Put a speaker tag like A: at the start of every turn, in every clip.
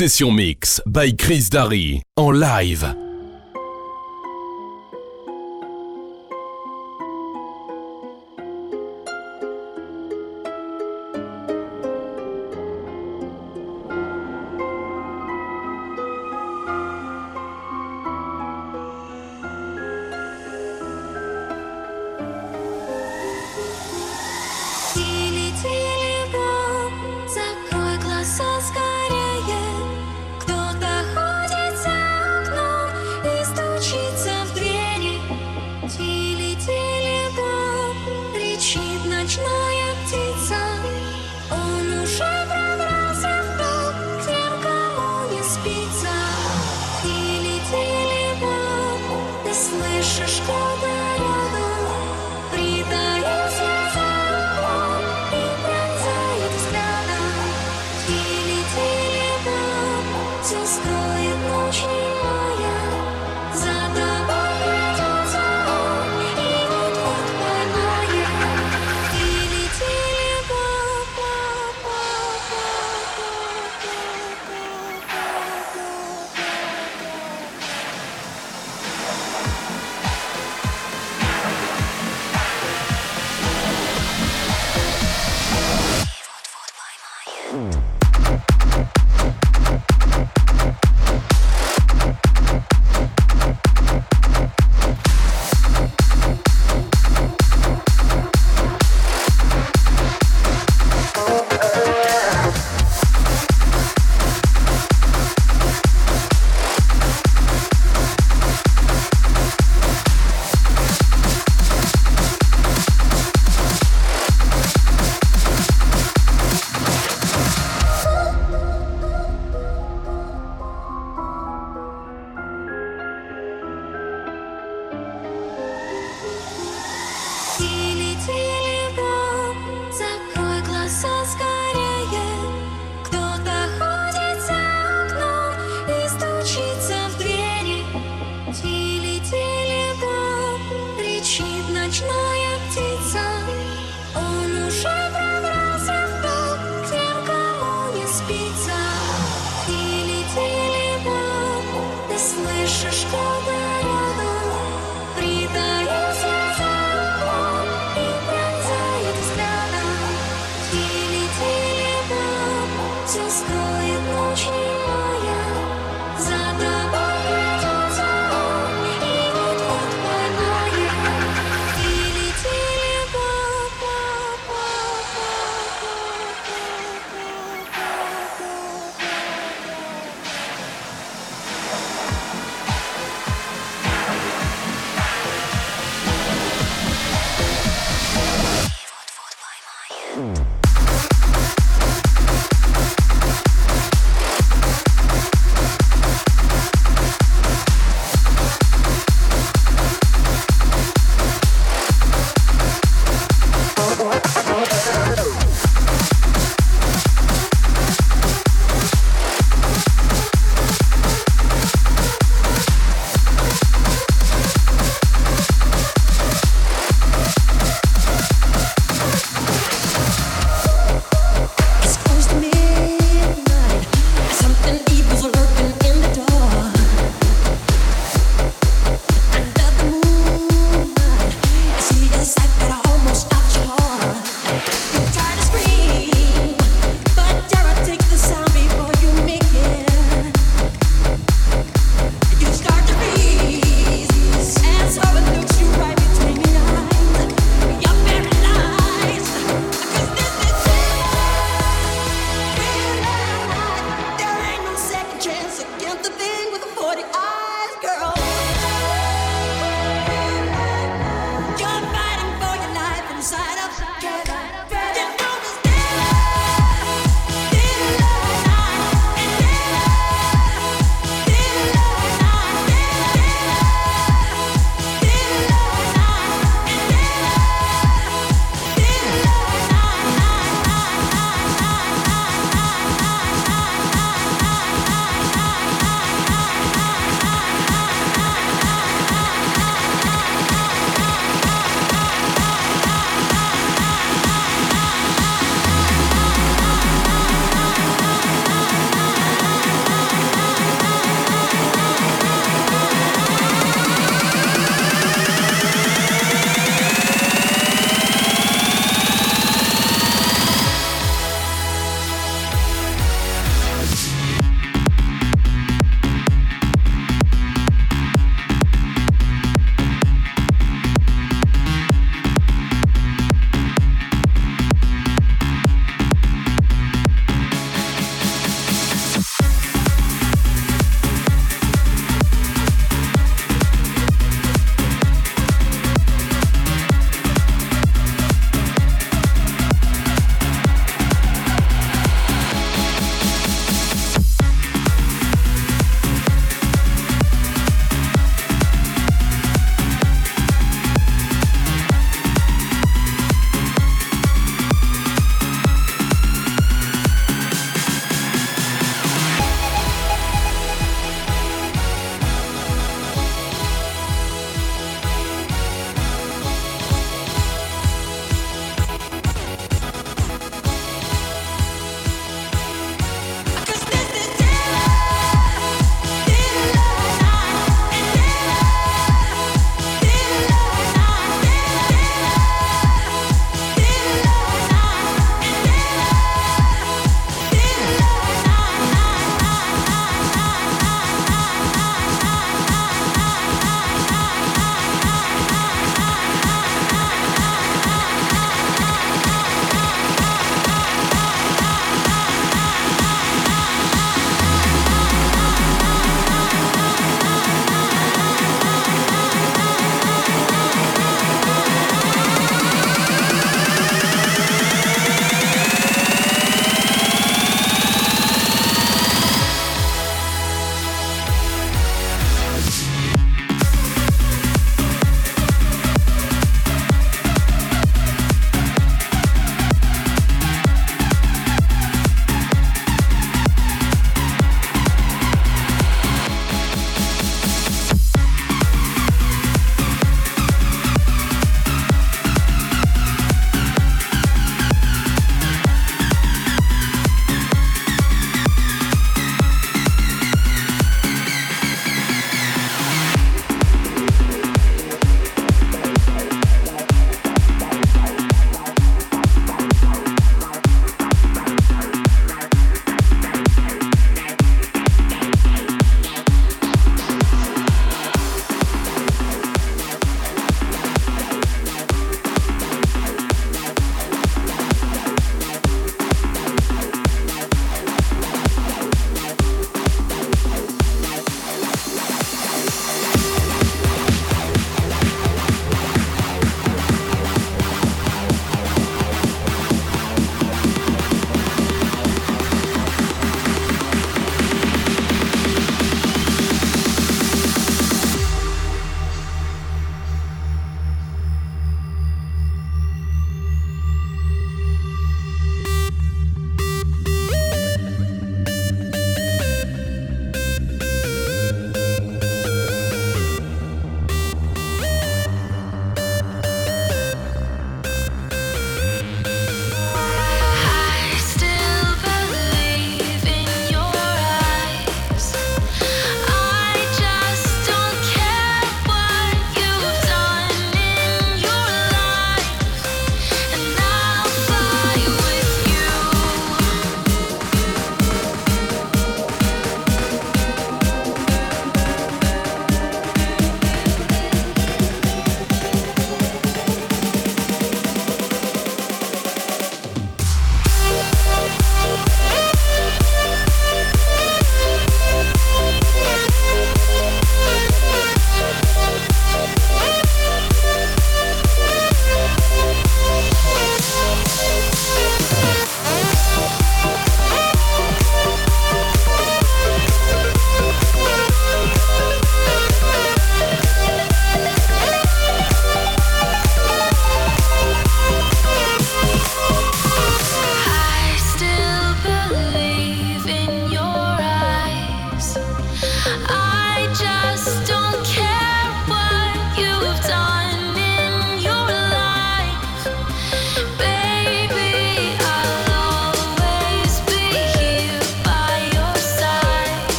A: Session Mix by Chris Darry en live.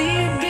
B: The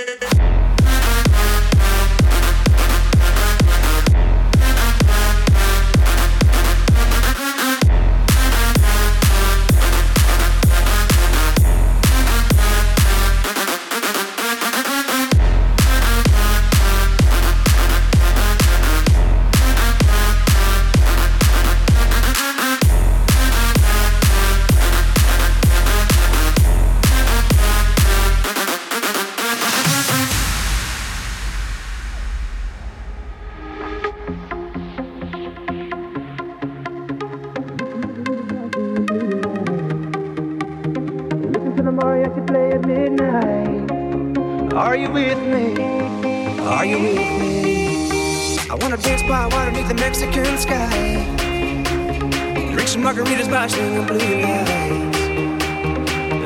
C: by swinging blue lights.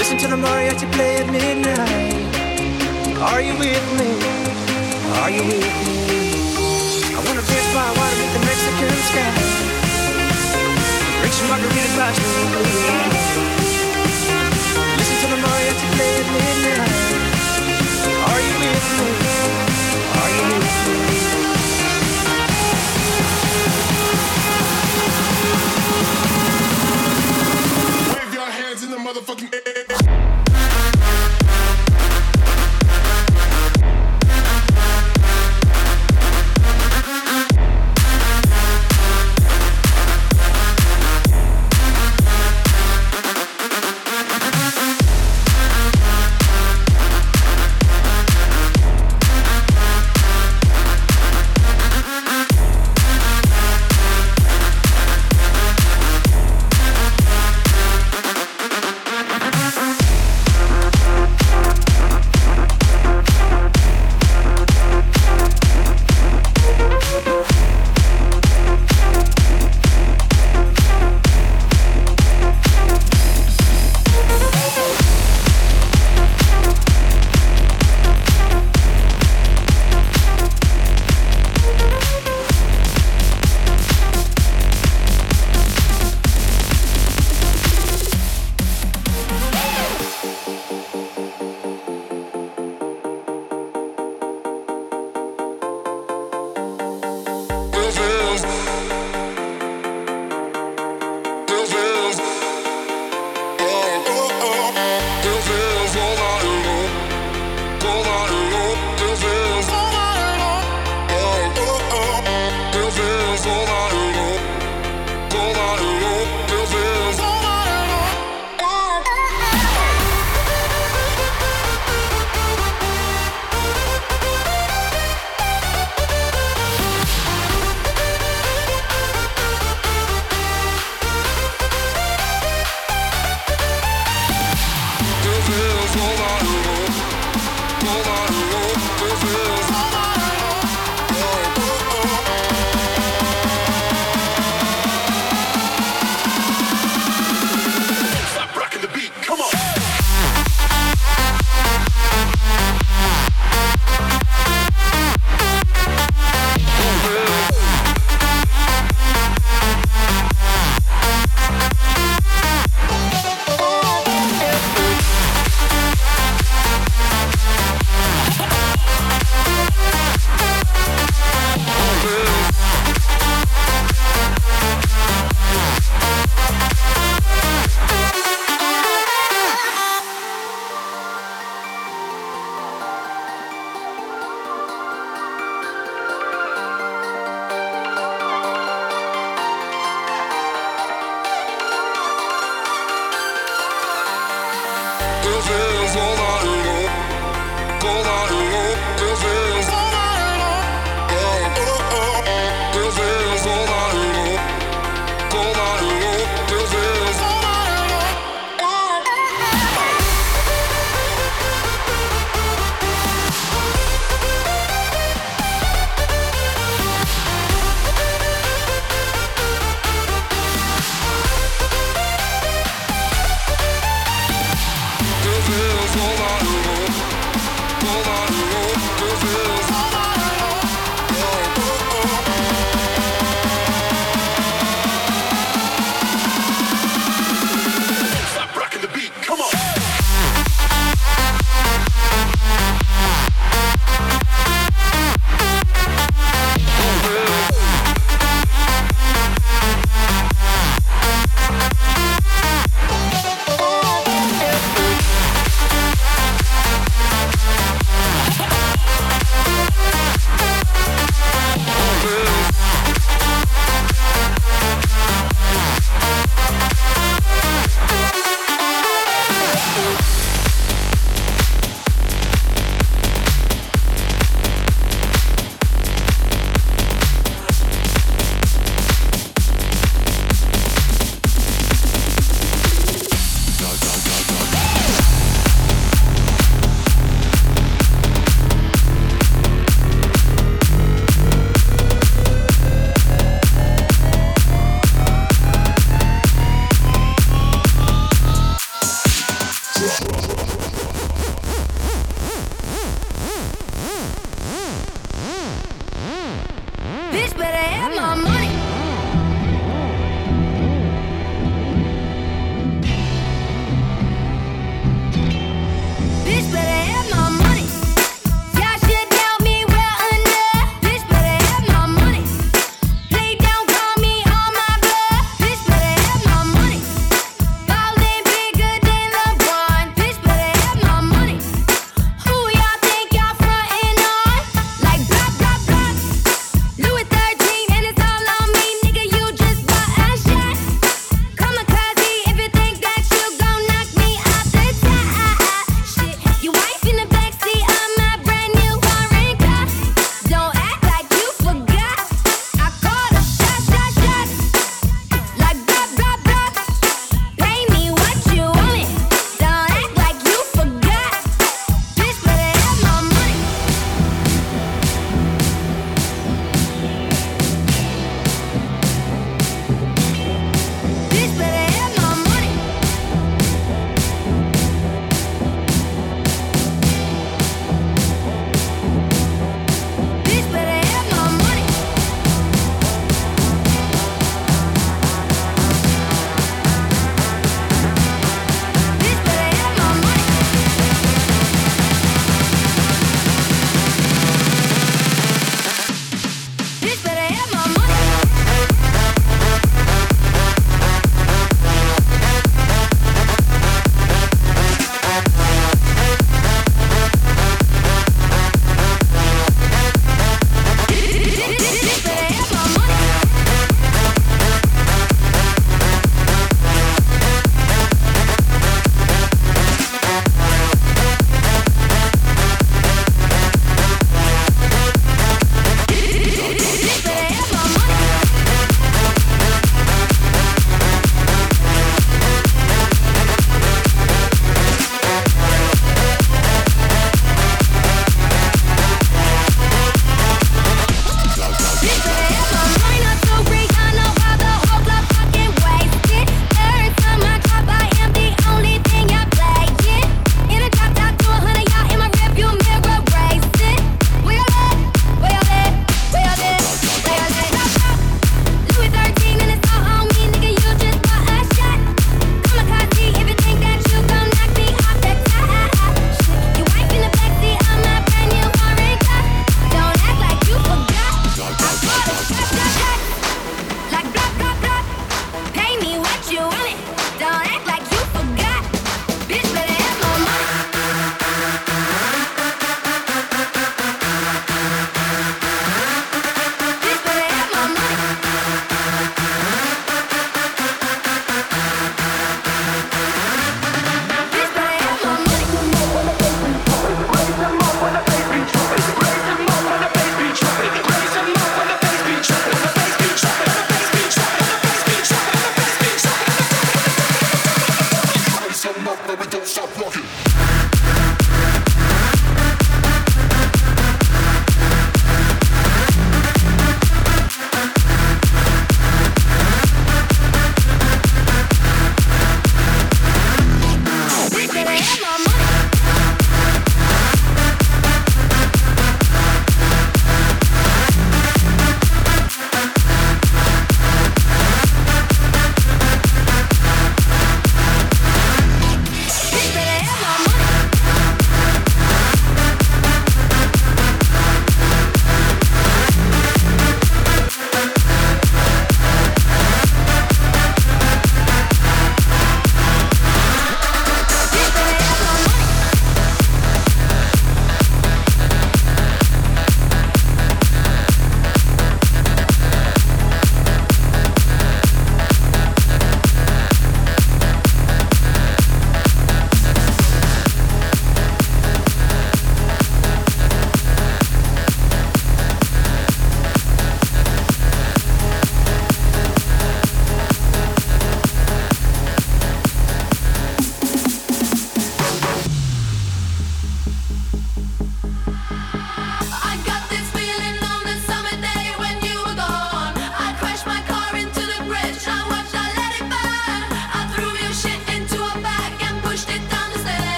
C: Listen to the mariachi play at midnight. Are you with me? Are you with me? I wanna dance by water beneath the Mexican sky. Drink some margaritas by swinging blue lights. Listen to the mariachi play at midnight. Are you with me? Are you with me?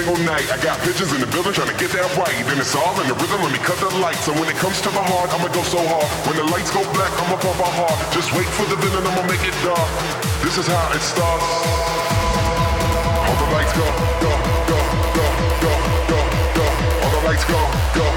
D: Single night. I got bitches in the building trying to get that right. Then it's all in the rhythm, let me cut the lights. So when it comes to my heart, I'ma go so hard. When the lights go black, I'ma pump my heart. Just wait for the villain, I'ma make it dark. This is how it starts. All the lights go, go, go, go, go, go, go. All the lights go, go,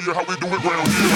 D: show you how we do it round here.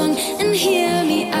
A: And hear me out.